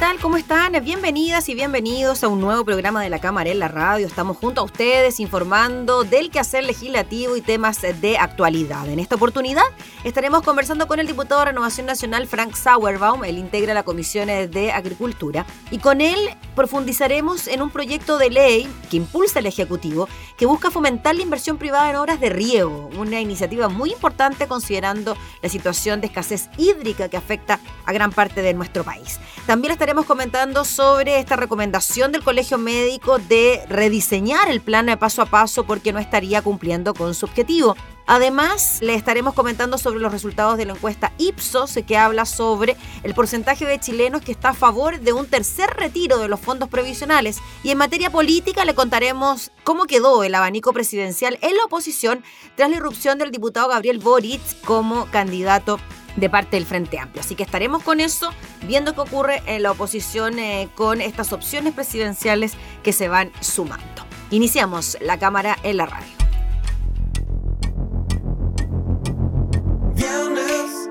Tal? ¿Cómo están? Bienvenidas y bienvenidos a un nuevo programa de la Cámara en la Radio. Estamos junto a ustedes informando del quehacer legislativo y temas de actualidad. En esta oportunidad estaremos conversando con el diputado de Renovación Nacional Frank Sauerbaum. Él integra la Comisión de Agricultura y con él profundizaremos en un proyecto de ley que impulsa el Ejecutivo que busca fomentar la inversión privada en obras de riego. Una iniciativa muy importante considerando la situación de escasez hídrica que afecta a gran parte de nuestro país. También estaremos comentando sobre esta recomendación del Colegio Médico de rediseñar el plan de paso a paso porque no estaría cumpliendo con su objetivo. Además, le estaremos comentando sobre los resultados de la encuesta Ipsos, que habla sobre el porcentaje de chilenos que está a favor de un tercer retiro de los fondos previsionales. Y en materia política le contaremos cómo quedó el abanico presidencial en la oposición tras la irrupción del diputado Gabriel Boric como candidato de parte del Frente Amplio. Así que estaremos con eso, viendo qué ocurre en la oposición eh, con estas opciones presidenciales que se van sumando. Iniciamos la cámara en la radio. Viernes,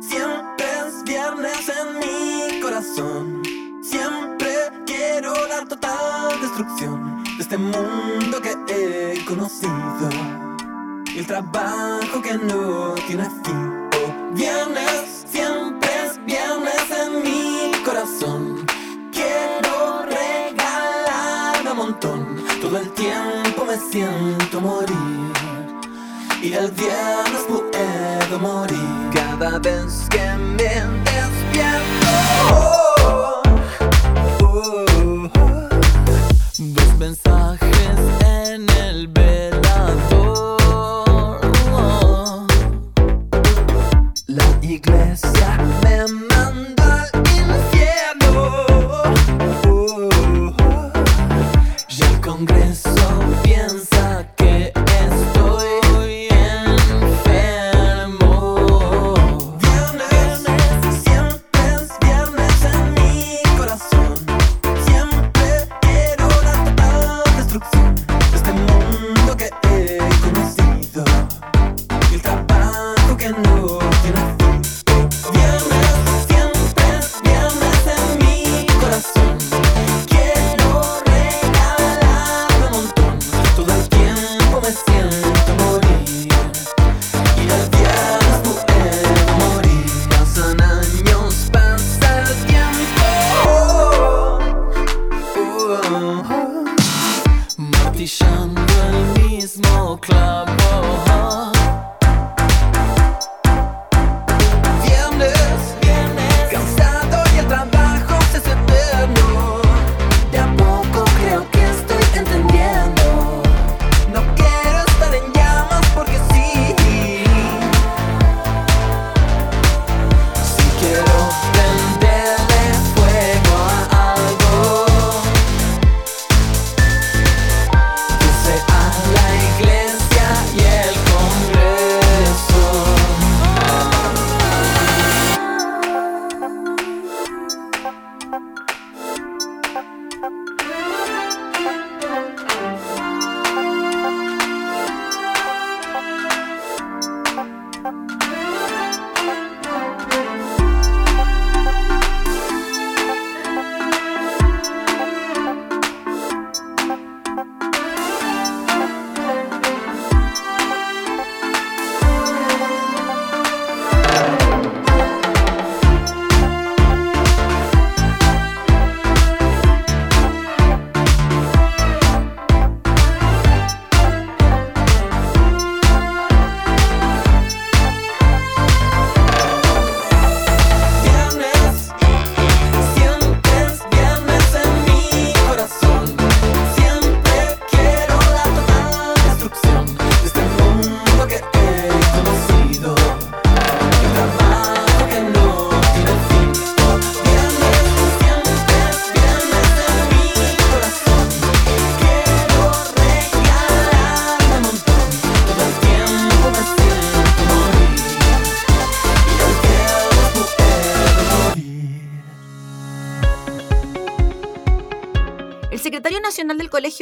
siempre es viernes en mi corazón. Siempre quiero la total destrucción de este mundo que he conocido. Y el trabajo que no tiene fin Viernes, siempre es viernes en mi corazón. Quiero regalar un montón. Todo el tiempo me siento morir. Y el viernes puedo morir. Cada vez que me despierto.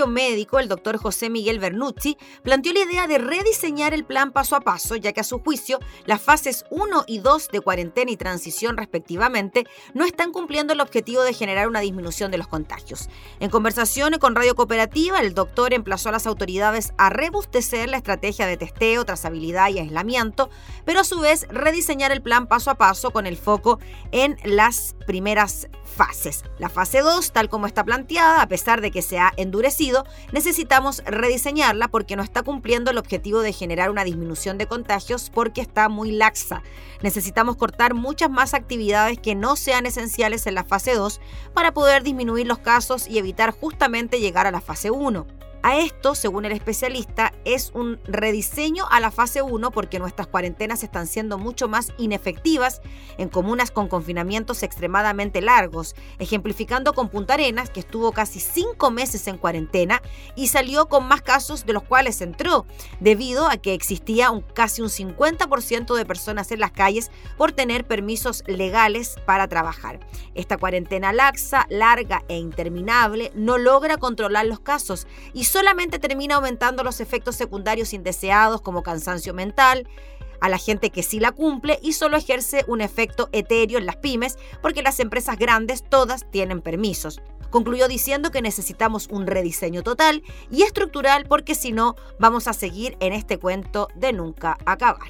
Médico, el doctor José Miguel Bernucci, planteó la idea de rediseñar el plan paso a paso, ya que a su juicio las fases 1 y 2 de cuarentena y transición respectivamente no están cumpliendo el objetivo de generar una disminución de los contagios. En conversación con Radio Cooperativa, el doctor emplazó a las autoridades a rebustecer la estrategia de testeo, trazabilidad y aislamiento, pero a su vez rediseñar el plan paso a paso con el foco en las primeras fases. La fase 2, tal como está planteada, a pesar de que se ha endurecido, necesitamos rediseñarla porque no está cumpliendo el objetivo de generar una disminución de contagios porque está muy laxa. Necesitamos cortar muchas más actividades que no sean esenciales en la fase 2 para poder disminuir los casos y evitar justamente llegar a la fase 1. A esto, según el especialista, es un rediseño a la fase 1 porque nuestras cuarentenas están siendo mucho más inefectivas en comunas con confinamientos extremadamente largos, ejemplificando con Punta Arenas, que estuvo casi cinco meses en cuarentena y salió con más casos de los cuales entró, debido a que existía un, casi un 50% de personas en las calles por tener permisos legales para trabajar. Esta cuarentena laxa, larga e interminable no logra controlar los casos y solamente termina aumentando los efectos secundarios indeseados como cansancio mental, a la gente que sí la cumple y solo ejerce un efecto etéreo en las pymes porque las empresas grandes todas tienen permisos. Concluyó diciendo que necesitamos un rediseño total y estructural porque si no vamos a seguir en este cuento de nunca acabar.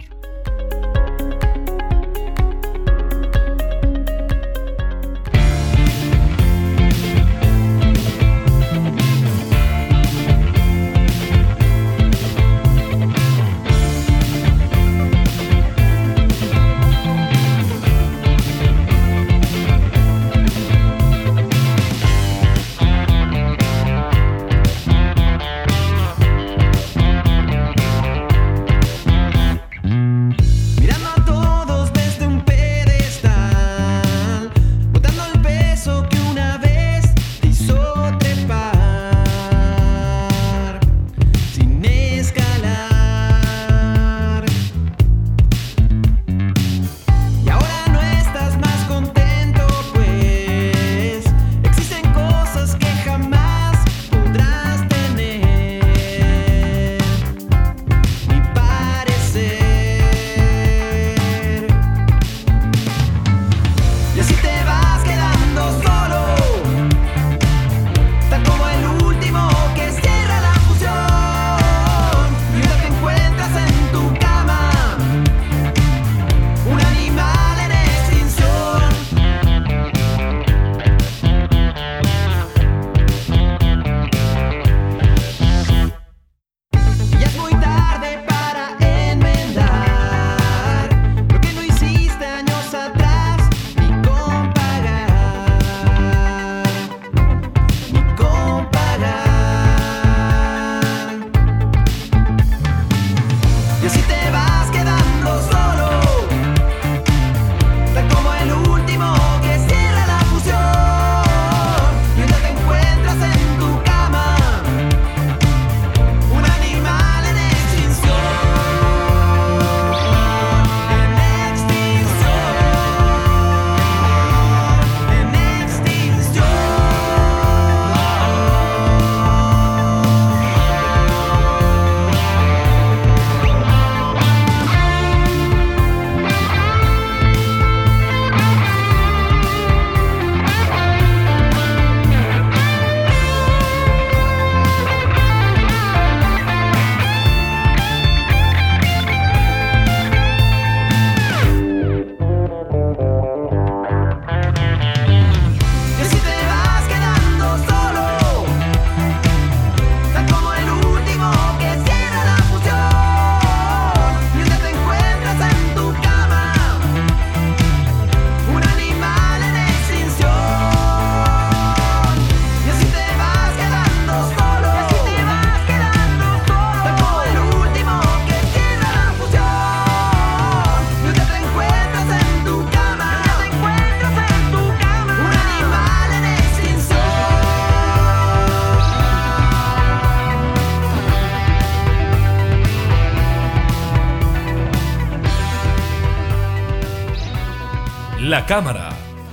Cámara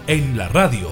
en la radio.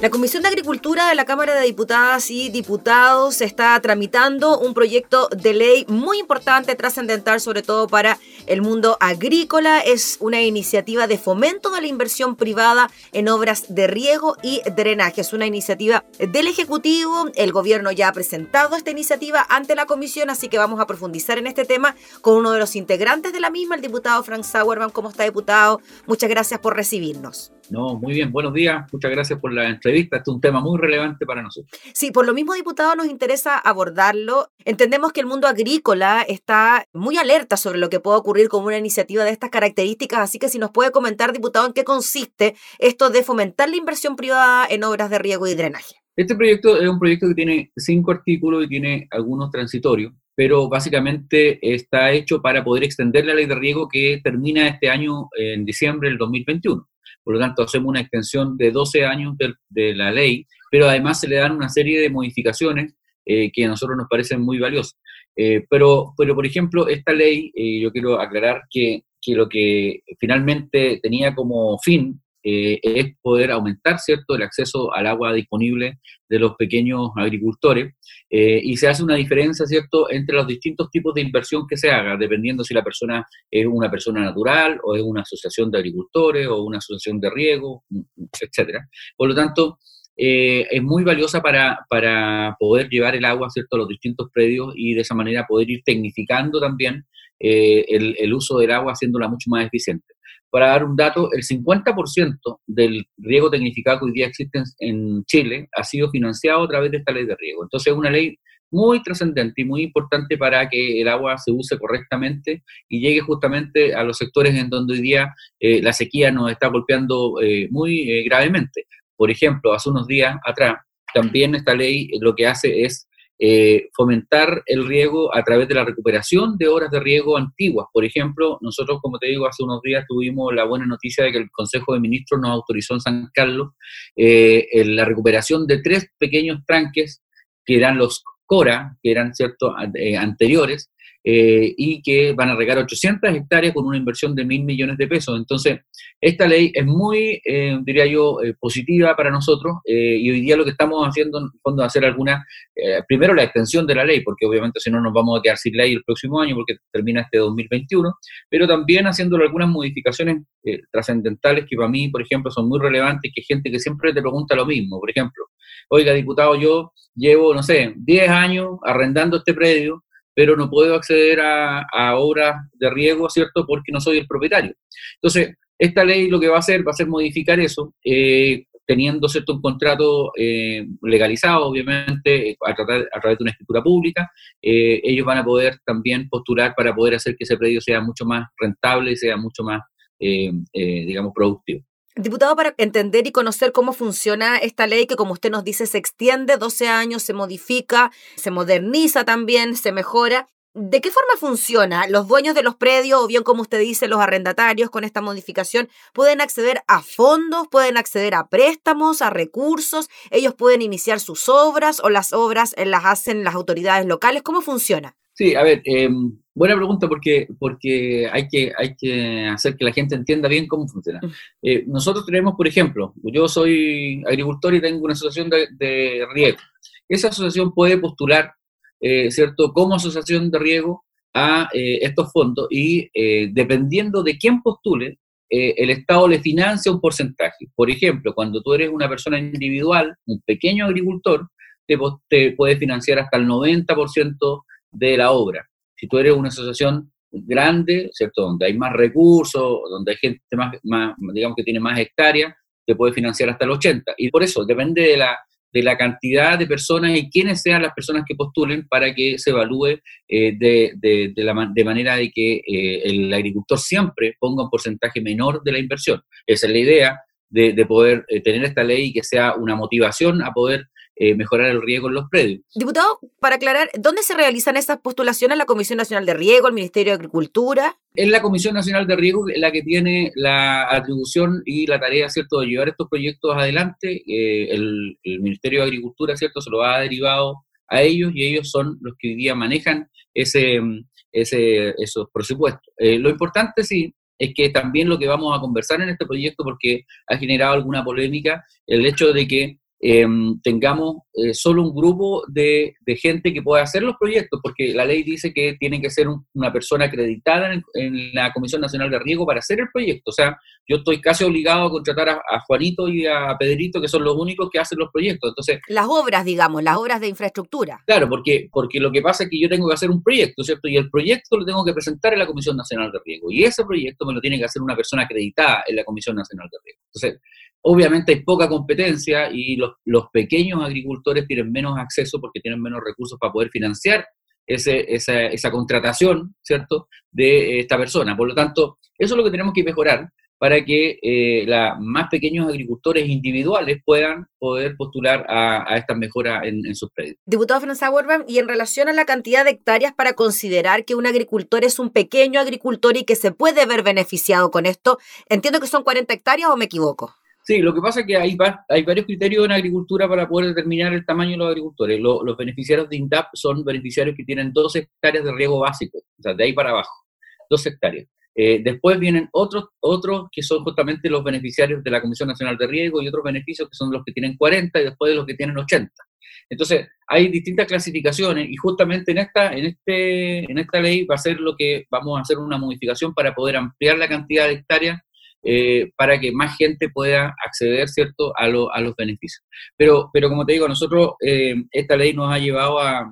La Comisión de Agricultura de la Cámara de Diputadas y Diputados está tramitando un proyecto de ley muy importante, trascendental, sobre todo para el mundo agrícola. Es una iniciativa de fomento de la inversión privada en obras de riego y drenaje. Es una iniciativa del Ejecutivo. El gobierno ya ha presentado esta iniciativa ante la Comisión, así que vamos a profundizar en este tema con uno de los integrantes de la misma, el diputado Frank Sauerman. ¿Cómo está, diputado? Muchas gracias por recibirnos. No, muy bien, buenos días, muchas gracias por la entrevista, este es un tema muy relevante para nosotros. Sí, por lo mismo, diputado, nos interesa abordarlo. Entendemos que el mundo agrícola está muy alerta sobre lo que puede ocurrir con una iniciativa de estas características, así que si nos puede comentar, diputado, en qué consiste esto de fomentar la inversión privada en obras de riego y drenaje. Este proyecto es un proyecto que tiene cinco artículos y tiene algunos transitorios, pero básicamente está hecho para poder extender la ley de riego que termina este año en diciembre del 2021. Por lo tanto, hacemos una extensión de 12 años de, de la ley, pero además se le dan una serie de modificaciones eh, que a nosotros nos parecen muy valiosas. Eh, pero, pero, por ejemplo, esta ley, eh, yo quiero aclarar que, que, lo que finalmente tenía como fin es poder aumentar, ¿cierto?, el acceso al agua disponible de los pequeños agricultores y se hace una diferencia, ¿cierto?, entre los distintos tipos de inversión que se haga, dependiendo si la persona es una persona natural o es una asociación de agricultores o una asociación de riego, etcétera. Por lo tanto, eh, es muy valiosa para, para, poder llevar el agua ¿cierto? a los distintos predios y de esa manera poder ir tecnificando también eh, el, uso del agua, haciéndola mucho más eficiente. Para dar un dato, el 50% del riego tecnificado que hoy día existe en Chile ha sido financiado a través de esta ley de riego. Entonces es una ley muy trascendente y muy importante para que el agua se use correctamente y llegue justamente a los sectores en donde hoy día eh, la sequía nos está golpeando eh, muy eh, gravemente. Por ejemplo, hace unos días atrás, también esta ley lo que hace es eh, fomentar el riego a través de la recuperación de horas de riego antiguas. Por ejemplo, nosotros, como te digo, hace unos días tuvimos la buena noticia de que el Consejo de Ministros nos autorizó en San Carlos eh, la recuperación de tres pequeños tranques que eran los CORA, que eran cierto eh, anteriores, eh, y que van a regar 800 hectáreas con una inversión de mil millones de pesos. Entonces, esta ley es muy, eh, diría yo, eh, positiva para nosotros y hoy día lo que estamos haciendo, en fondo, es hacer alguna, primero la extensión de la ley, porque obviamente si no nos vamos a quedar sin ley el próximo año porque termina este 2021, pero también haciéndole algunas modificaciones trascendentales que para mí, por ejemplo, son muy relevantes, que hay gente que siempre te pregunta lo mismo. Por ejemplo, oiga, diputado, yo llevo, no sé, 10 años arrendando este predio, pero no puedo acceder a, obras de riego, ¿cierto? Porque no soy el propietario. Entonces, esta ley lo que va a hacer va a ser modificar eso, eh, teniendo cierto un contrato eh, legalizado, obviamente, a, a, través de una escritura pública, eh, ellos van a poder también postular para poder hacer que ese predio sea mucho más rentable y sea mucho más, digamos, productivo. Diputado, para entender y conocer cómo funciona esta ley que, como usted nos dice, se extiende 12 años, se modifica, se moderniza también, se mejora. ¿De qué forma funciona? ¿Los dueños de los predios o bien, como usted dice, los arrendatarios con esta modificación pueden acceder a fondos, pueden acceder a préstamos, a recursos? ¿Ellos pueden iniciar sus obras o las obras las hacen las autoridades locales? ¿Cómo funciona? Sí, a ver, eh, buena pregunta porque, porque hay, que, hay que hacer que la gente entienda bien cómo funciona. Mm. Eh, nosotros tenemos, por ejemplo, yo soy agricultor y tengo una asociación de, de riego. Esa asociación puede postular, eh, ¿cierto?, como asociación de riego a eh, estos fondos y eh, dependiendo de quién postule, el Estado le financia un porcentaje. Por ejemplo, cuando tú eres una persona individual, un pequeño agricultor, te, te puede financiar hasta el 90% de la obra. Si tú eres una asociación grande, ¿cierto? Donde hay más recursos, donde hay gente más, digamos que tiene más hectáreas, te puede financiar hasta el 80. Y por eso depende de la, de la cantidad de personas y quiénes sean las personas que postulen para que se evalúe eh, de, de, la, de manera de que eh, el agricultor siempre ponga un porcentaje menor de la inversión. Esa es la idea de, de poder eh, tener esta ley y que sea una motivación a poder eh, mejorar el riego en los predios. Diputado, para aclarar, ¿dónde se realizan esas postulaciones? ¿La Comisión Nacional de Riego, el Ministerio de Agricultura? Es la Comisión Nacional de Riego la que tiene la atribución y la tarea, ¿cierto?, de llevar estos proyectos adelante. Eh, el, el, Ministerio de Agricultura, ¿cierto?, se lo ha derivado a ellos y ellos son los que hoy día manejan ese, ese, esos presupuestos. Eh, lo importante, sí, es que también lo que vamos a conversar en este proyecto, porque ha generado alguna polémica, el hecho de que eh, tengamos eh, solo un grupo de, de gente que pueda hacer los proyectos, porque la ley dice que tiene que ser un- una persona acreditada en, en la Comisión Nacional de Riego para hacer el proyecto. O sea, yo estoy casi obligado a contratar a, a Juanito y a Pedrito, que son los únicos que hacen los proyectos. Entonces, Las obras, digamos, las obras de infraestructura. Claro, porque, porque lo que pasa es que yo tengo que hacer un proyecto, ¿cierto? Y el proyecto lo tengo que presentar en la Comisión Nacional de Riego. Y ese proyecto me lo tiene que hacer una persona acreditada en la Comisión Nacional de Riego. Entonces, obviamente hay poca competencia y los, pequeños agricultores tienen menos acceso porque tienen menos recursos para poder financiar ese, esa, esa contratación, ¿cierto? De esta persona. Por lo tanto, eso es lo que tenemos que mejorar para que eh, más pequeños agricultores individuales puedan poder postular a, a estas mejoras en, sus predios. Diputado Franz Auerbach, y en relación a la cantidad de hectáreas para considerar que un agricultor es un pequeño agricultor y que se puede ver beneficiado con esto, entiendo que son 40 hectáreas o me equivoco. Sí, lo que pasa es que hay, hay varios criterios en agricultura para poder determinar el tamaño de los agricultores. Lo- los beneficiarios de INDAP son beneficiarios que tienen dos hectáreas de riego básico, o sea, de ahí para abajo, dos hectáreas. Eh, después vienen otros, otros que son justamente los beneficiarios de la Comisión Nacional de Riego y otros beneficios que son los que tienen 40 y después de los que tienen 80. Entonces, hay distintas clasificaciones y justamente en esta, en, este, en esta ley va a ser lo que vamos a hacer una modificación para poder ampliar la cantidad de hectáreas eh, para que más gente pueda acceder, ¿cierto?, a, lo- a los beneficios. Pero, pero como te digo, nosotros, eh, esta ley nos ha llevado a,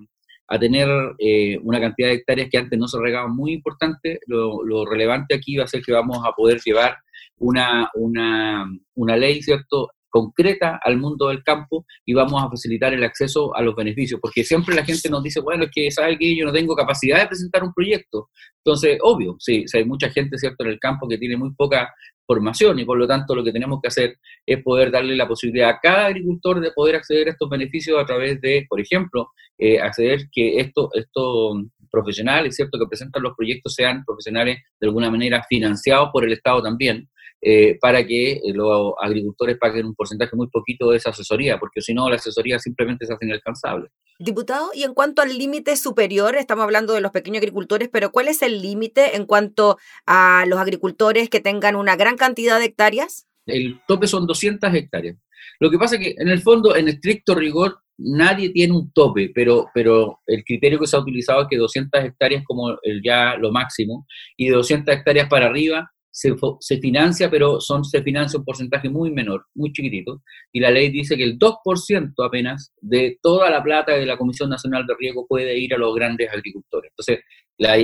a tener eh, una cantidad de hectáreas que antes no se regaban muy importante. Lo, lo relevante aquí va a ser que vamos a poder llevar una, una, una ley, ¿cierto?, concreta al mundo del campo y vamos a facilitar el acceso a los beneficios, porque siempre la gente nos dice, bueno, es que sabe que yo no tengo capacidad de presentar un proyecto. Entonces, obvio, sí, sí, hay mucha gente, ¿cierto?, en el campo que tiene muy poca formación y por lo tanto lo que tenemos que hacer es poder darle la posibilidad a cada agricultor de poder acceder a estos beneficios a través de, por ejemplo, eh, acceder que estos esto profesionales, ¿cierto?, que presentan los proyectos sean profesionales de alguna manera financiados por el Estado también, eh, para que eh, los agricultores paguen un porcentaje muy poquito de esa asesoría, porque si no, la asesoría simplemente se hace inalcanzable. Diputado, y en cuanto al límite superior, estamos hablando de los pequeños agricultores, pero ¿cuál es el límite en cuanto a los agricultores que tengan una gran cantidad de hectáreas? El tope son 200 hectáreas. Lo que pasa es que, en el fondo, en estricto rigor, nadie tiene un tope, pero, pero el criterio que se ha utilizado es que 200 hectáreas como el ya lo máximo, y de 200 hectáreas para arriba se, se financia, pero son, se financia un porcentaje muy menor, muy chiquitito, y la ley dice que el 2% apenas de toda la plata de la Comisión Nacional de Riego puede ir a los grandes agricultores. Entonces, la,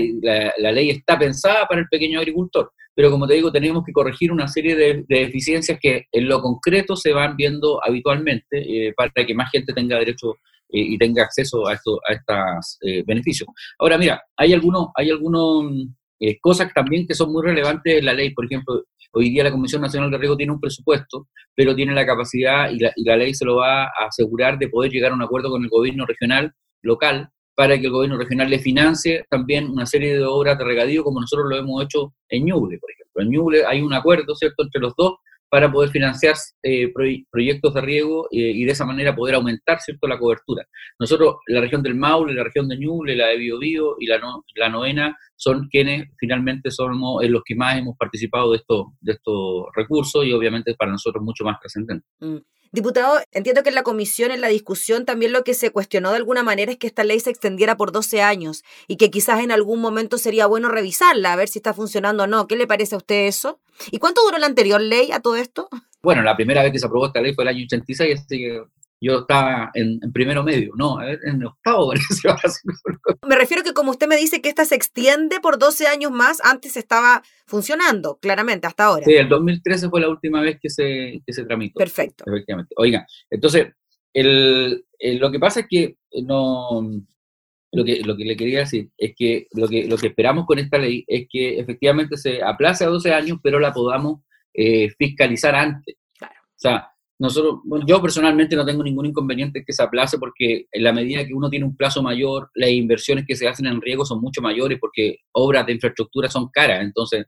ley está pensada para el pequeño agricultor, pero como te digo, tenemos que corregir una serie de, de deficiencias que en lo concreto se van viendo habitualmente eh, para que más gente tenga derecho eh, y tenga acceso a estos a estas, eh, beneficios. Ahora, mira, hay algunos, hay algunos eh, cosas también que son muy relevantes en la ley. Por ejemplo, hoy día la Comisión Nacional de Riego tiene un presupuesto, pero tiene la capacidad y la, y la ley se lo va a asegurar de poder llegar a un acuerdo con el gobierno regional, local, para que el gobierno regional le financie también una serie de obras de regadío, como nosotros lo hemos hecho en Ñuble, por ejemplo. En Ñuble hay un acuerdo, ¿cierto?, entre los dos para poder financiar eh, proy- proyectos de riego eh, y de esa manera poder aumentar, ¿cierto?, la cobertura. Nosotros, la región del Maule, la región de Ñuble, la de Biobío y la, la novena son quienes finalmente somos eh, los que más hemos participado de estos, de estos recursos y obviamente para nosotros mucho más trascendente. Mm. Diputado, entiendo que en la comisión, en la discusión, también lo que se cuestionó de alguna manera es que esta ley se extendiera por 12 años y que quizás en algún momento sería bueno revisarla, a ver si está funcionando o no. ¿Qué le parece a usted eso? ¿Y cuánto duró la anterior ley a todo esto? Bueno, la primera vez que se aprobó esta ley fue el año 86, así que yo estaba en, en primero medio, no, en octavo parece. Me refiero que como usted me dice que esta se extiende por 12 años más, antes estaba funcionando, claramente, hasta ahora. Sí, el 2013 fue la última vez que se, que se tramitó. Perfecto. Efectivamente. Oiga, entonces, el, el- lo que pasa es que eh, no. Lo que, lo que le quería decir es que lo, que lo que esperamos con esta ley es que efectivamente se aplace a 12 años, pero la podamos eh, fiscalizar antes. Claro. O sea, nosotros, bueno, yo personalmente no tengo ningún inconveniente en que se aplace porque en la medida que uno tiene un plazo mayor, las inversiones que se hacen en riego son mucho mayores porque obras de infraestructura son caras. Entonces,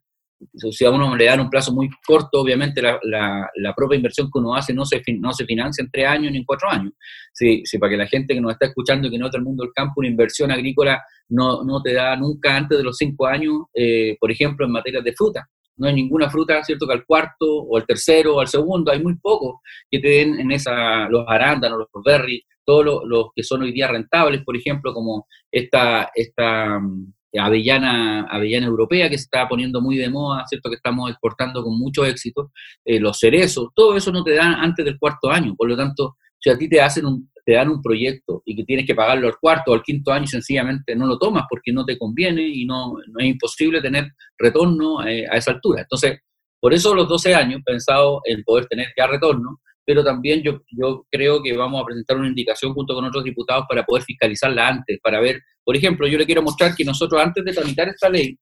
si a uno le dan un plazo muy corto, obviamente la, la, propia inversión que uno hace no se, no se financia en tres años ni en cuatro años. Sí, sí, para que la gente que nos está escuchando y que no es del mundo del campo, una inversión agrícola no, no te da nunca antes de los cinco años, eh, por ejemplo, en materia de fruta. No hay ninguna fruta, ¿cierto? Que al cuarto, o al tercero, o al segundo, hay muy pocos que te den en esa, los arándanos, los berries, todos los, que son hoy día rentables, por ejemplo, como esta, esta mm, avellana, avellana europea que se está poniendo muy de moda, ¿cierto? Que estamos exportando con mucho éxito, eh, los cerezos, todo eso no te dan antes del cuarto año, por lo tanto, si a ti te hacen un, te dan un proyecto y que tienes que pagarlo al cuarto o al quinto año, sencillamente no lo tomas porque no te conviene y no, es imposible tener retorno eh, a esa altura. Entonces, por eso los 12 años, pensado en poder tener ya retorno, pero también yo, yo creo que vamos a presentar una indicación junto con otros diputados para poder fiscalizarla antes, para ver, por ejemplo, yo le quiero mostrar que nosotros antes de tramitar esta ley,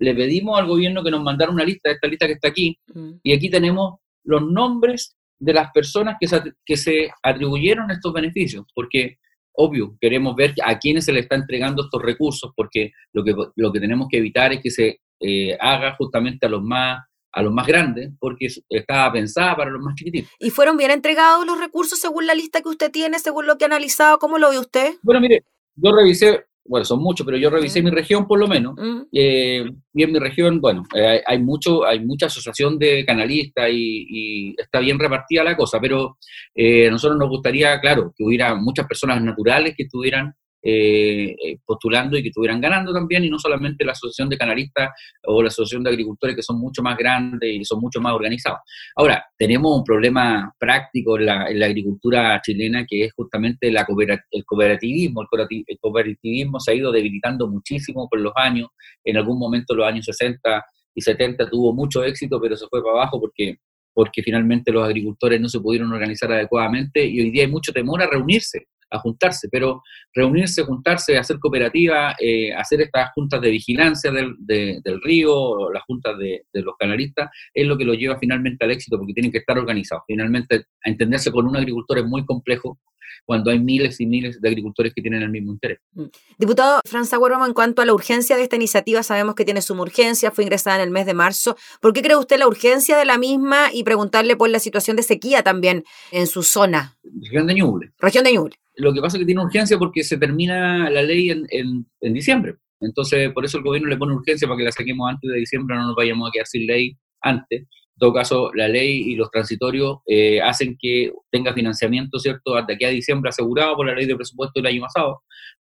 le pedimos al gobierno que nos mandara una lista, esta lista que está aquí, mm. y aquí tenemos los nombres de las personas que se, que se atribuyeron estos beneficios, porque obvio, queremos ver a quiénes se le está entregando estos recursos, porque lo que, lo que tenemos que evitar es que se eh, haga justamente a los más a los más grandes, porque estaba pensada para los más chiquititos. ¿Y fueron bien entregados los recursos según la lista que usted tiene, según lo que ha analizado? ¿Cómo lo ve usted? Bueno, mire, yo revisé, bueno, son muchos, pero yo revisé mi región por lo menos. Eh, y en mi región, bueno, eh, hay, mucho, hay mucha asociación de canalistas y, está bien repartida la cosa, pero eh, a nosotros nos gustaría, claro, que hubiera muchas personas naturales que estuvieran eh, eh, postulando y que estuvieran ganando también, y no solamente la Asociación de Canalistas o la Asociación de Agricultores, que son mucho más grandes y son mucho más organizados. Ahora, tenemos un problema práctico en la, agricultura chilena, que es justamente la el cooperativismo. El cooperativismo se ha ido debilitando muchísimo con los años. En algún momento, los años 60 y 70, tuvo mucho éxito, pero se fue para abajo porque porque finalmente los agricultores no se pudieron organizar adecuadamente y hoy día hay mucho temor a reunirse a juntarse, pero reunirse, juntarse, hacer cooperativa, eh, hacer estas juntas de vigilancia del, del río, las juntas de, los canalistas, es lo que lo lleva finalmente al éxito, porque tienen que estar organizados. Finalmente, a entenderse con un agricultor es muy complejo cuando hay miles y miles de agricultores que tienen el mismo interés. Mm. Diputado Franz Aguerroma, en cuanto a la urgencia de esta iniciativa, sabemos que tiene su urgencia, fue ingresada en el mes de marzo. ¿Por qué cree usted la urgencia de la misma y preguntarle por la situación de sequía también en su zona? Región de Ñuble. Región de Ñuble. Lo que pasa es que tiene urgencia porque se termina la ley en, en, diciembre. Entonces, por eso el gobierno le pone urgencia para que la saquemos antes de diciembre, no nos vayamos a quedar sin ley antes. En todo caso, la ley y los transitorios eh, hacen que tenga financiamiento, ¿cierto?, hasta aquí a diciembre asegurado por la ley de presupuesto del año pasado,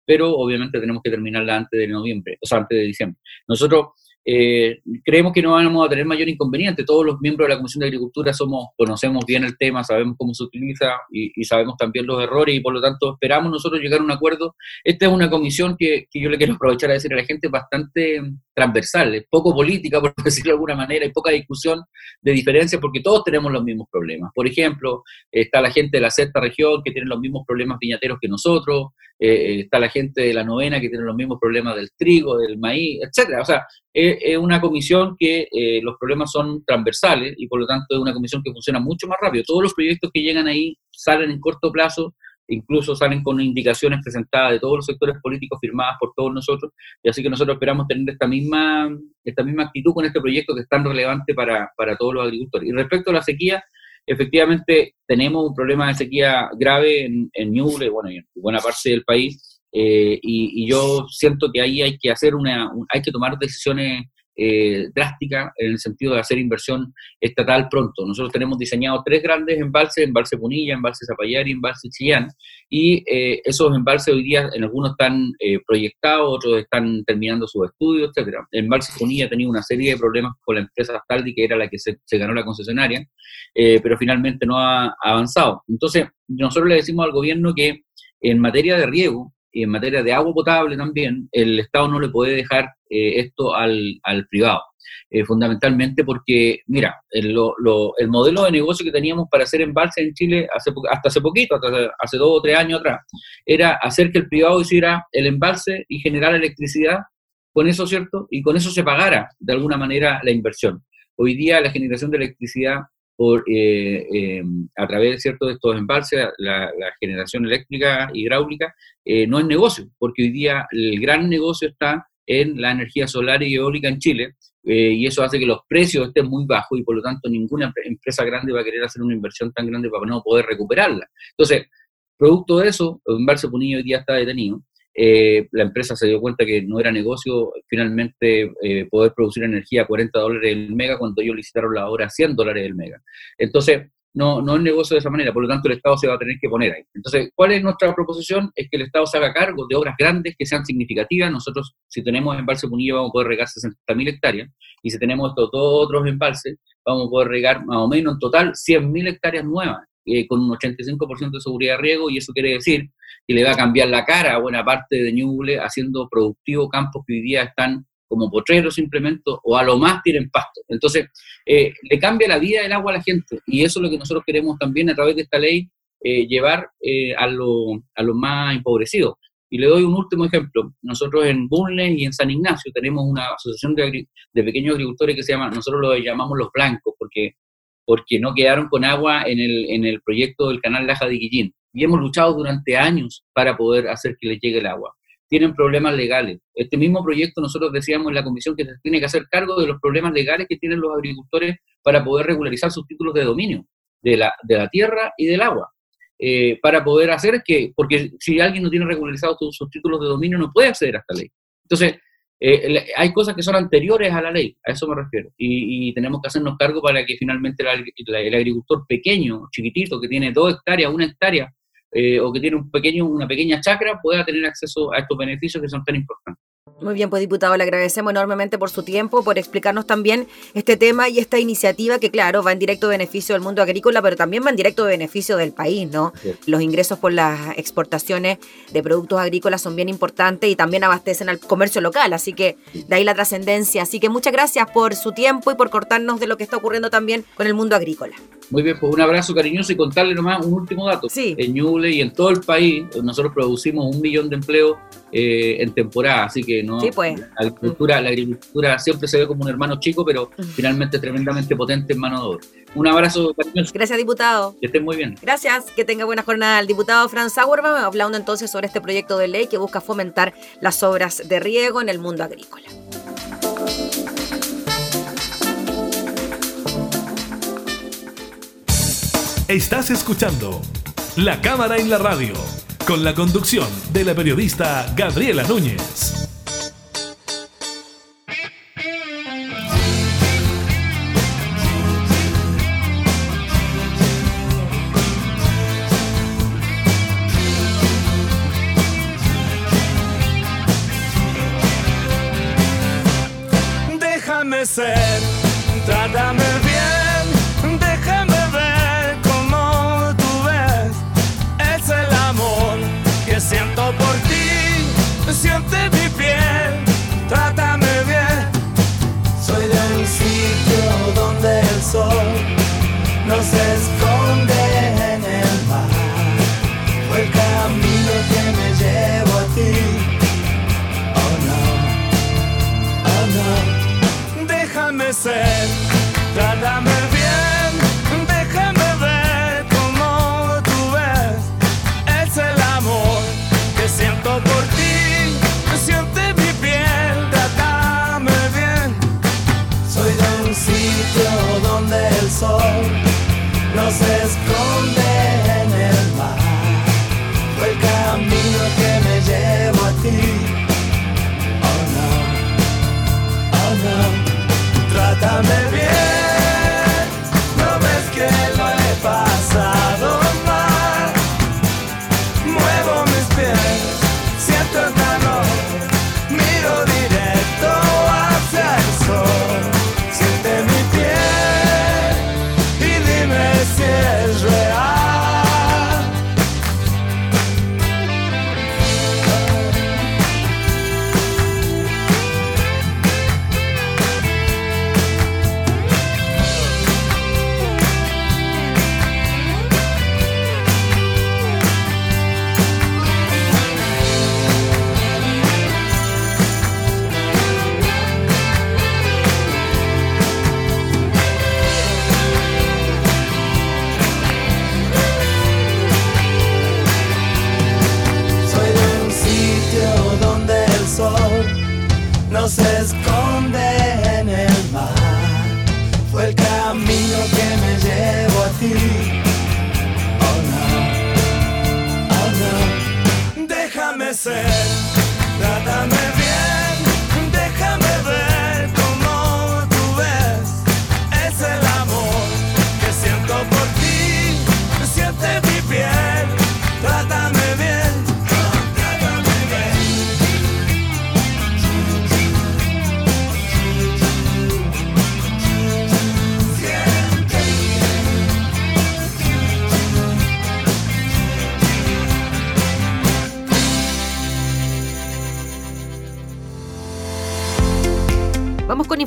pero obviamente tenemos que terminarla antes de noviembre, o sea, antes de diciembre. Nosotros eh, creemos que no vamos a tener mayor inconveniente. Todos los miembros de la Comisión de Agricultura somos, conocemos bien el tema, sabemos cómo se utiliza y, sabemos también los errores y por lo tanto esperamos nosotros llegar a un acuerdo. Esta es una comisión que, yo le quiero aprovechar a decir a la gente bastante transversal, es poco política, por decirlo de alguna manera, hay poca discusión de diferencias porque todos tenemos los mismos problemas. Por ejemplo, está la gente de la sexta región que tiene los mismos problemas viñateros que nosotros, eh, está la gente de la novena que tiene los mismos problemas del trigo, del maíz, etcétera. O sea, es, una comisión que eh, los problemas son transversales y por lo tanto es una comisión que funciona mucho más rápido. Todos los proyectos que llegan ahí salen en corto plazo incluso salen con indicaciones presentadas de todos los sectores políticos firmadas por todos nosotros, y así que nosotros esperamos tener esta misma, esta misma actitud con este proyecto que es tan relevante para, para todos los agricultores. Y respecto a la sequía, efectivamente tenemos un problema de sequía grave en, en Ñuble, bueno, y en buena parte del país, eh, y, yo siento que ahí hay que hacer una, hay que tomar decisiones eh, drástica en el sentido de hacer inversión estatal pronto. Nosotros tenemos diseñado tres grandes embalses, embalse Punilla, embalse Zapallar y embalse Chillán, y eh, esos embalses hoy día en algunos están eh, proyectados, otros están terminando sus estudios, etcétera. El embalse Punilla tenido una serie de problemas con la empresa Astaldi, que era la que se, ganó la concesionaria, pero finalmente no ha avanzado. Entonces, nosotros le decimos al gobierno que en materia de riego, en materia de agua potable también, el Estado no le puede dejar eh, esto al, al privado. Eh, fundamentalmente porque, mira, el, lo, el, modelo de negocio que teníamos para hacer embalses en Chile hace, hasta hace poquito, hasta hace dos o tres años atrás, era hacer que el privado hiciera el embalse y generara electricidad con eso, ¿cierto? Y con eso se pagara de alguna manera la inversión. Hoy día la generación de electricidad por, eh, eh, a través ¿cierto? de estos embalses, la, generación eléctrica hidráulica, eh, no es negocio, porque hoy día el gran negocio está en la energía solar y eólica en Chile, y eso hace que los precios estén muy bajos y por lo tanto ninguna empresa grande va a querer hacer una inversión tan grande para no poder recuperarla. Entonces, producto de eso, el embalse Punillo hoy día está detenido, eh, la empresa se dio cuenta que no era negocio finalmente eh, poder producir energía a 40 dólares el mega cuando ellos licitaron la hora a 100 dólares el mega. Entonces, no, no es negocio de esa manera, por lo tanto el Estado se va a tener que poner ahí. Entonces, ¿cuál es nuestra proposición? Es que el Estado se haga cargo de obras grandes que sean significativas. Nosotros, si tenemos embalse Punilla, vamos a poder regar 60.000 hectáreas, y si tenemos estos dos otros embalses, vamos a poder regar más o menos en total 100.000 hectáreas nuevas, eh, con un 85% de seguridad de riego, y eso quiere decir que le va a cambiar la cara a buena parte de Ñuble, haciendo productivo campos que hoy día están como potreros simplemente, o a lo más tienen pasto. Entonces, eh, le cambia la vida del agua a la gente, y eso es lo que nosotros queremos también a través de esta ley eh, llevar eh, a los a lo más empobrecidos. Y le doy un último ejemplo. Nosotros en Bulnes y en San Ignacio tenemos una asociación de, de pequeños agricultores que se llama, nosotros lo llamamos los blancos, porque, porque no quedaron con agua en el, en el proyecto del canal Laja de Guillín. Y hemos luchado durante años para poder hacer que les llegue el agua. Tienen problemas legales. Este mismo proyecto nosotros decíamos en la comisión que se tiene que hacer cargo de los problemas legales que tienen los agricultores para poder regularizar sus títulos de dominio de la, de la tierra y del agua eh, para poder hacer que, porque si alguien no tiene regularizados sus, títulos de dominio no puede acceder a esta ley. Entonces, eh, hay cosas que son anteriores a la ley, a eso me refiero, y, tenemos que hacernos cargo para que finalmente el agricultor pequeño, chiquitito, que tiene dos hectáreas, una hectárea, eh, o que tiene un pequeño, una pequeña chacra, pueda tener acceso a estos beneficios que son tan importantes. Muy bien, pues diputado, le agradecemos enormemente por su tiempo, por explicarnos también este tema y esta iniciativa que, claro, va en directo beneficio del mundo agrícola, pero también va en directo beneficio del país, ¿no? Sí. Los ingresos por las exportaciones de productos agrícolas son bien importantes y también abastecen al comercio local, así que de ahí la trascendencia. Así que muchas gracias por su tiempo y por cortarnos de lo que está ocurriendo también con el mundo agrícola. Muy bien, pues un abrazo cariñoso y contarle nomás un último dato. Sí. En Ñuble y en todo el país, nosotros producimos un millón de empleos eh, en temporada, así que no. Sí, pues. La agricultura, la agricultura siempre se ve como un hermano chico, pero finalmente tremendamente potente en mano de obra. Un abrazo cariñoso, Gracias, diputado. que estén muy bien. Gracias, que tenga buena jornada. El diputado Franz Sauerbaum hablando entonces sobre este proyecto de ley que busca fomentar las obras de riego en el mundo agrícola. Estás escuchando La Cámara en la Radio, con la conducción de la periodista Gabriela Núñez.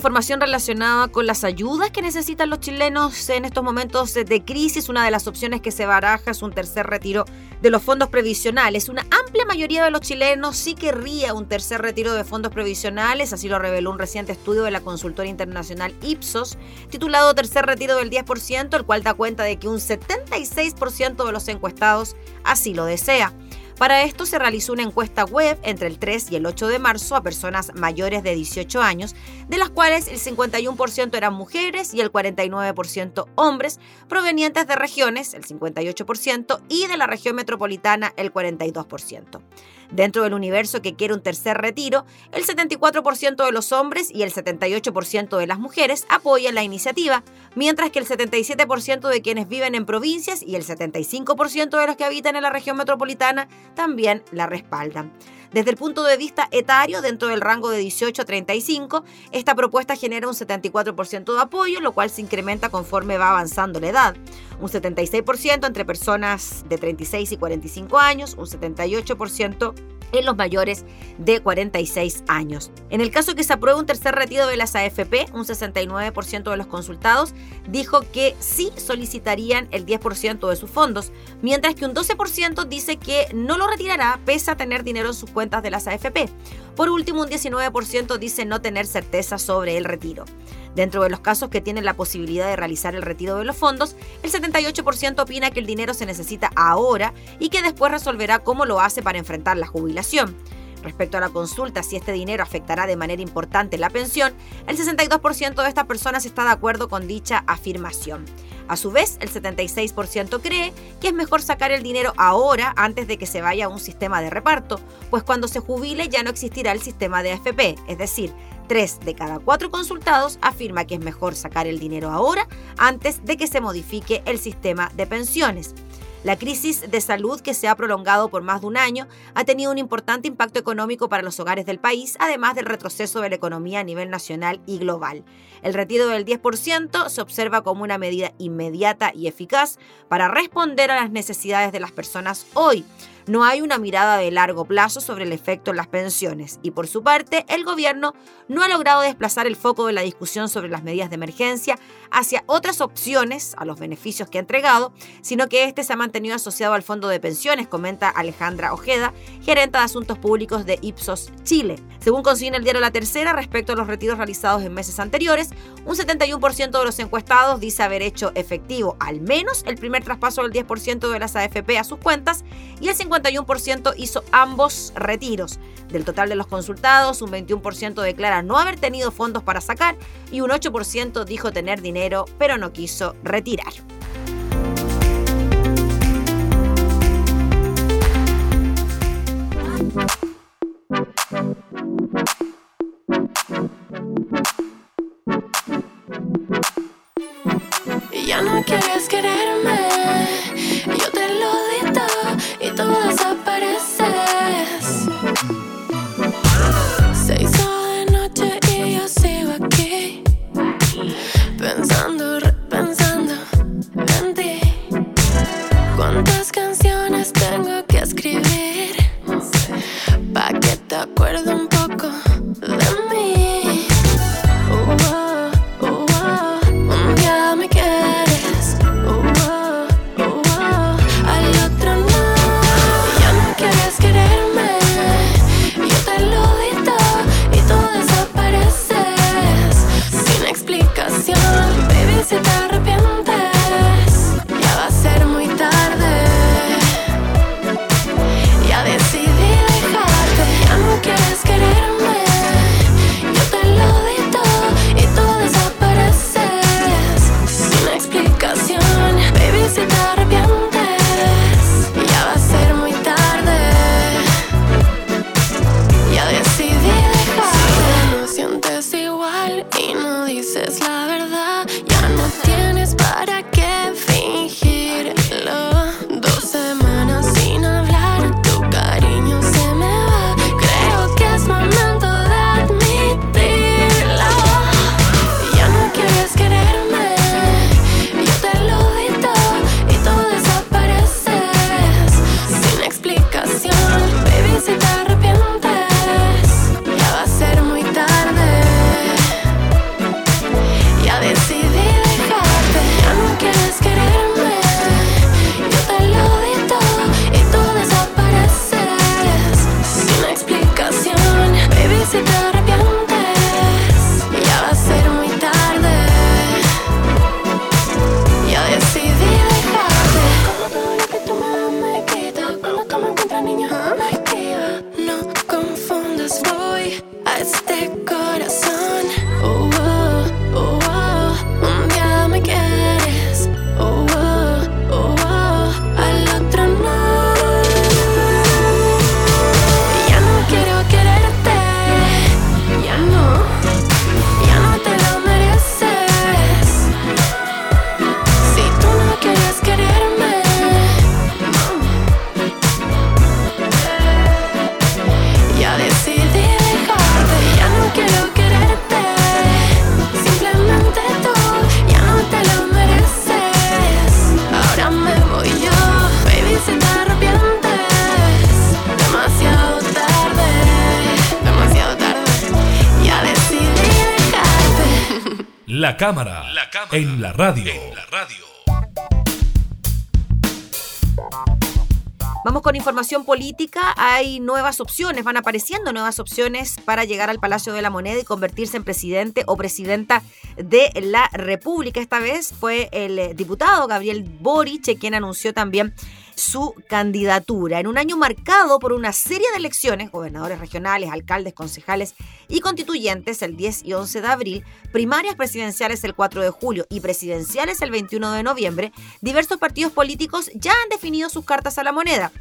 Información relacionada con las ayudas que necesitan los chilenos en estos momentos de crisis. Una de las opciones que se baraja es un tercer retiro de los fondos previsionales. Una amplia mayoría de los chilenos sí querría un tercer retiro de fondos previsionales, así lo reveló un reciente estudio de la consultora internacional Ipsos, titulado Tercer retiro del 10%, el cual da cuenta de que un 76% de los encuestados así lo desea. Para esto se realizó una encuesta web entre el 3 y el 8 de marzo a personas mayores de 18 años, de las cuales el 51% eran mujeres y el 49% hombres, provenientes de regiones, el 58%, y de la región metropolitana, el 42%. Dentro del universo que quiere un tercer retiro, el 74% de los hombres y el 78% de las mujeres apoyan la iniciativa, mientras que el 77% de quienes viven en provincias y el 75% de los que habitan en la región metropolitana también la respaldan. Desde el punto de vista etario, dentro del rango de 18 a 35, esta propuesta genera un 74% de apoyo, lo cual se incrementa conforme va avanzando la edad. Un 76% entre personas de 36 y 45 años, un 78% en los mayores de 46 años. En el caso que se apruebe un tercer retiro de las AFP, un 69% de los consultados dijo que sí solicitarían el 10% de sus fondos, mientras que un 12% dice que no lo retirará pese a tener dinero en sus cuentas de las AFP. Por último, un 19% dice no tener certeza sobre el retiro. Dentro de los casos que tienen la posibilidad de realizar el retiro de los fondos, el 78% opina que el dinero se necesita ahora y que después resolverá cómo lo hace para enfrentar la jubilación. Respecto a la consulta si este dinero afectará de manera importante la pensión, el 62% de estas personas está de acuerdo con dicha afirmación. A su vez, el 76% cree que es mejor sacar el dinero ahora antes de que se vaya a un sistema de reparto, pues cuando se jubile ya no existirá el sistema de AFP, es decir, 3 de cada 4 consultados afirma que es mejor sacar el dinero ahora antes de que se modifique el sistema de pensiones. La crisis de salud que se ha prolongado por más de un año ha tenido un importante impacto económico para los hogares del país, además del retroceso de la economía a nivel nacional y global. El retiro del 10% se observa como una medida inmediata y eficaz para responder a las necesidades de las personas hoy. No hay una mirada de largo plazo sobre el efecto en las pensiones y por su parte el gobierno no ha logrado desplazar el foco de la discusión sobre las medidas de emergencia hacia otras opciones a los beneficios que ha entregado, sino que este se ha mantenido asociado al fondo de pensiones, comenta Alejandra Ojeda, gerente de asuntos públicos de Ipsos Chile. Según consigna el diario La Tercera, respecto a los retiros realizados en meses anteriores, un 71% de los encuestados dice haber hecho efectivo al menos el primer traspaso del 10% de las AFP a sus cuentas y el 51% hizo ambos retiros. Del total de los consultados, un 21% declara no haber tenido fondos para sacar y un 8% dijo tener dinero pero no quiso retirar. La cámara, en la radio. Vamos con información política. Hay nuevas opciones, van apareciendo nuevas opciones para llegar al Palacio de la Moneda y convertirse en presidente o presidenta de la República. Esta vez fue el diputado Gabriel Boric quien anunció también su candidatura. En un año marcado por una serie de elecciones, gobernadores regionales, alcaldes, concejales y constituyentes el 10 y 11 de abril, primarias presidenciales el 4 de julio y presidenciales el 21 de noviembre, diversos partidos políticos ya han definido sus cartas a la moneda.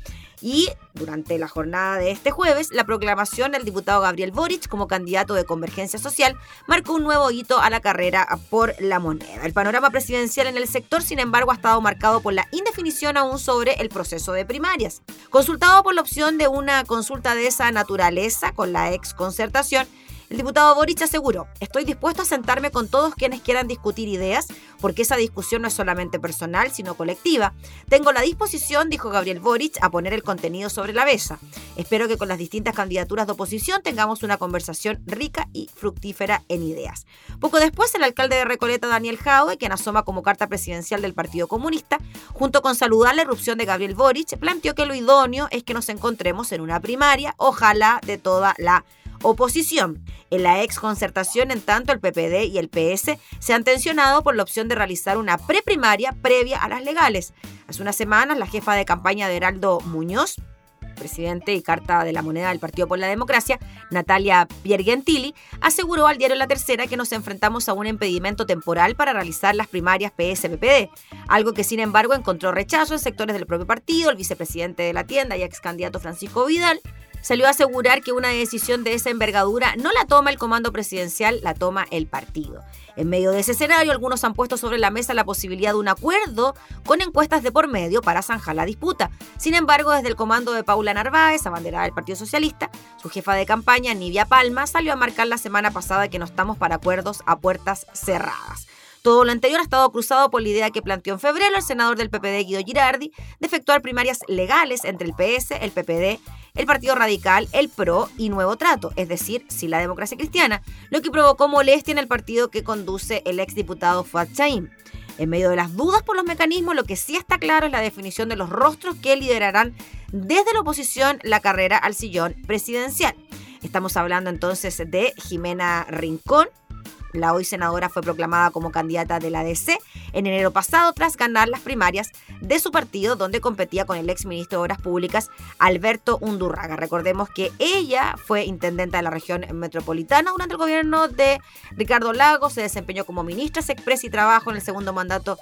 Y durante la jornada de este jueves, la proclamación del diputado Gabriel Boric como candidato de Convergencia Social marcó un nuevo hito a la carrera por la moneda. El panorama presidencial en el sector, sin embargo, ha estado marcado por la indefinición aún sobre el proceso de primarias. Consultado por la opción de una consulta de esa naturaleza con la ex concertación, el diputado Boric aseguró, estoy dispuesto a sentarme con todos quienes quieran discutir ideas, porque esa discusión no es solamente personal, sino colectiva. Tengo la disposición, dijo Gabriel Boric, a poner el contenido sobre la mesa. Espero que con las distintas candidaturas de oposición tengamos una conversación rica y fructífera en ideas. Poco después, el alcalde de Recoleta, Daniel Jaue, quien asoma como carta presidencial del Partido Comunista, junto con saludar la erupción de Gabriel Boric, planteó que lo idóneo es que nos encontremos en una primaria, ojalá de toda la oposición. En la ex concertación, en tanto, el PPD y el PS se han tensionado por la opción de realizar una preprimaria previa a las legales. Hace unas semanas, la jefa de campaña de Heraldo Muñoz presidente y carta de la moneda del Partido por la Democracia, Natalia Piergentili, aseguró al diario La Tercera que nos enfrentamos a un impedimento temporal para realizar las primarias PS-PPD, algo que sin embargo encontró rechazo en sectores del propio partido, el vicepresidente de la tienda y ex candidato Francisco Vidal, salió a asegurar que una decisión de esa envergadura no la toma el comando presidencial, la toma el partido. En medio de ese escenario, algunos han puesto sobre la mesa la posibilidad de un acuerdo con encuestas de por medio para zanjar la disputa. Sin embargo, desde el comando de Paula Narváez, abanderada del Partido Socialista, su jefa de campaña, Nivia Palma, salió a marcar la semana pasada que no estamos para acuerdos a puertas cerradas. Todo lo anterior ha estado cruzado por la idea que planteó en febrero el senador del PPD Guido Girardi de efectuar primarias legales entre el PS, el PPD, el Partido Radical, el PRO y Nuevo Trato, es decir, sin la democracia cristiana, lo que provocó molestia en el partido que conduce el exdiputado Fuad Chaim. En medio de las dudas por los mecanismos, lo que sí está claro es la definición de los rostros que liderarán desde la oposición la carrera al sillón presidencial. Estamos hablando entonces de Jimena Rincón, la hoy senadora fue proclamada como candidata de la DC en enero pasado tras ganar las primarias de su partido donde competía con el ex ministro de Obras Públicas Alberto Undurraga. Recordemos que ella fue intendenta de la región metropolitana durante el gobierno de Ricardo Lagos, se desempeñó como ministra Sexpress y Trabajo en el segundo mandato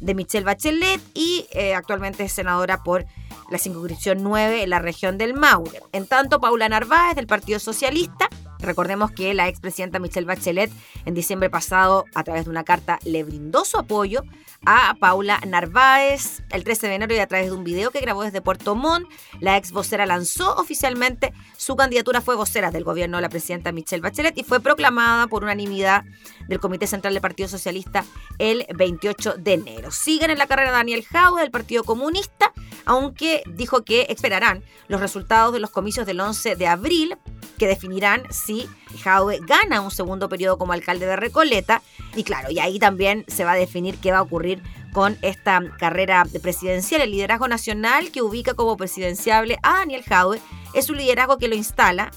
de Michelle Bachelet y eh, actualmente es senadora por la circunscripción 9 en la región del Maule. En tanto, Paula Narváez del Partido Socialista Recordemos que la expresidenta Michelle Bachelet en diciembre pasado, a través de una carta, le brindó su apoyo a Paula Narváez el 13 de enero y a través de un video que grabó desde Puerto Montt. La ex vocera lanzó oficialmente su candidatura, fue vocera del gobierno de la presidenta Michelle Bachelet y fue proclamada por unanimidad del Comité Central del Partido Socialista el 28 de enero. Siguen en la carrera Daniel Jau del Partido Comunista, aunque dijo que esperarán los resultados de los comicios del 11 de abril que definirán si Jaue gana un segundo periodo como alcalde de Recoleta. Y claro, y ahí también se va a definir qué va a ocurrir con esta carrera presidencial. El liderazgo nacional que ubica como presidenciable a Daniel Jaue es un liderazgo que lo instala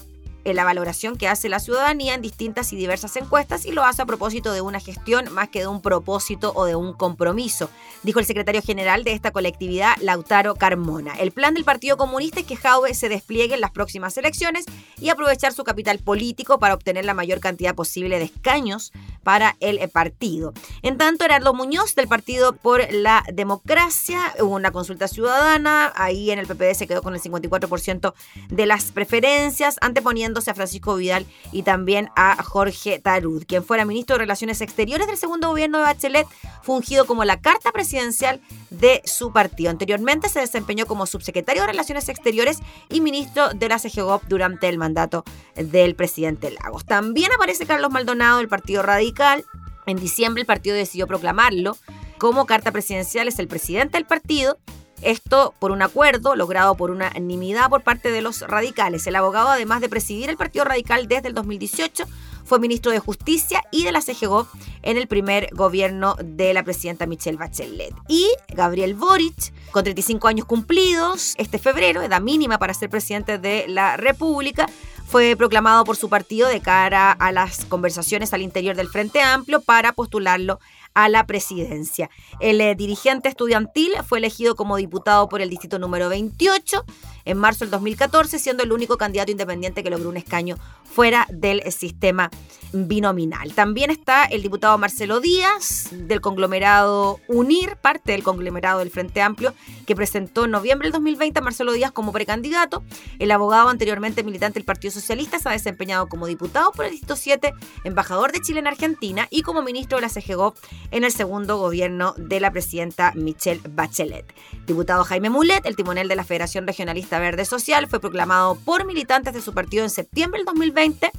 la valoración que hace la ciudadanía en distintas y diversas encuestas y lo hace a propósito de una gestión más que de un propósito o de un compromiso, dijo el secretario general de esta colectividad, Lautaro Carmona. El plan del Partido Comunista es que Jaube se despliegue en las próximas elecciones y aprovechar su capital político para obtener la mayor cantidad posible de escaños para el partido. En tanto, Heraldo Muñoz del Partido por la Democracia, hubo una consulta ciudadana, ahí en el PPD se quedó con el 54% de las preferencias, anteponiendo a Francisco Vidal y también a Jorge Tarud, quien fuera ministro de Relaciones Exteriores del segundo gobierno de Bachelet, fungido como la carta presidencial de su partido. Anteriormente se desempeñó como subsecretario de Relaciones Exteriores y ministro de la CGOP durante el mandato del presidente Lagos. También aparece Carlos Maldonado del Partido Radical. En diciembre el partido decidió proclamarlo como carta presidencial, es el presidente del partido Esto por un acuerdo logrado por unanimidad por parte de los radicales. El abogado, además de presidir el Partido Radical desde el 2018, fue ministro de Justicia y de la CGO en el primer gobierno de la presidenta Michelle Bachelet. Y Gabriel Boric, con 35 años cumplidos, este febrero, edad mínima para ser presidente de la República, fue proclamado por su partido de cara a las conversaciones al interior del Frente Amplio para postularlo a la presidencia. El eh, dirigente estudiantil fue elegido como diputado por el distrito número 28 en marzo del 2014, siendo el único candidato independiente que logró un escaño fuera del sistema binominal. También está el diputado Marcelo Díaz, del conglomerado UNIR, parte del conglomerado del Frente Amplio, que presentó en noviembre del 2020 a Marcelo Díaz como precandidato. El abogado anteriormente militante del Partido Socialista se ha desempeñado como diputado por el Distrito 7, embajador de Chile en Argentina y como ministro de la CGO en el segundo gobierno de la presidenta Michelle Bachelet. Diputado Jaime Mulet, el timonel de la Federación Regionalista Verde Social, fue proclamado por militantes de su partido en septiembre del 2020.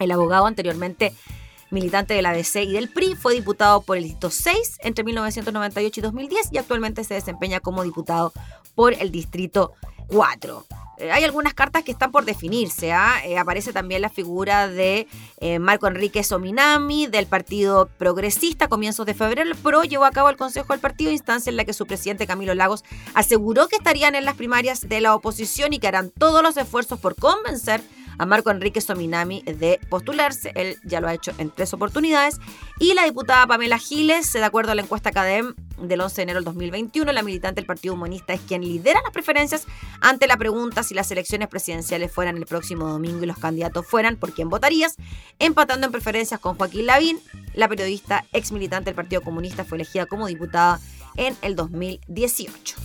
El abogado anteriormente militante de la DC y del PRI, fue diputado por el Distrito 6 entre 1998 y 2010 y actualmente se desempeña como diputado por el Distrito 4. Eh, hay algunas cartas que están por definirse. ¿ah? Eh, aparece también la figura de eh, Marco Enrique Sominami del Partido Progresista. Comienzos de febrero, el PRO llevó a cabo el Consejo del Partido, instancia en la que su presidente Camilo Lagos aseguró que estarían en las primarias de la oposición y que harán todos los esfuerzos por convencer a Marco Enrique Sominami de postularse. Él ya lo ha hecho en tres oportunidades. Y la diputada Pamela Giles, de acuerdo a la encuesta CADEM del 11 de enero del 2021, la militante del Partido Humanista es quien lidera las preferencias ante la pregunta si las elecciones presidenciales fueran el próximo domingo y los candidatos fueran por quién votarías, empatando en preferencias con Joaquín Lavín. La periodista ex militante del Partido Comunista fue elegida como diputada en el 2018.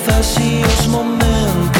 De vacíos momentos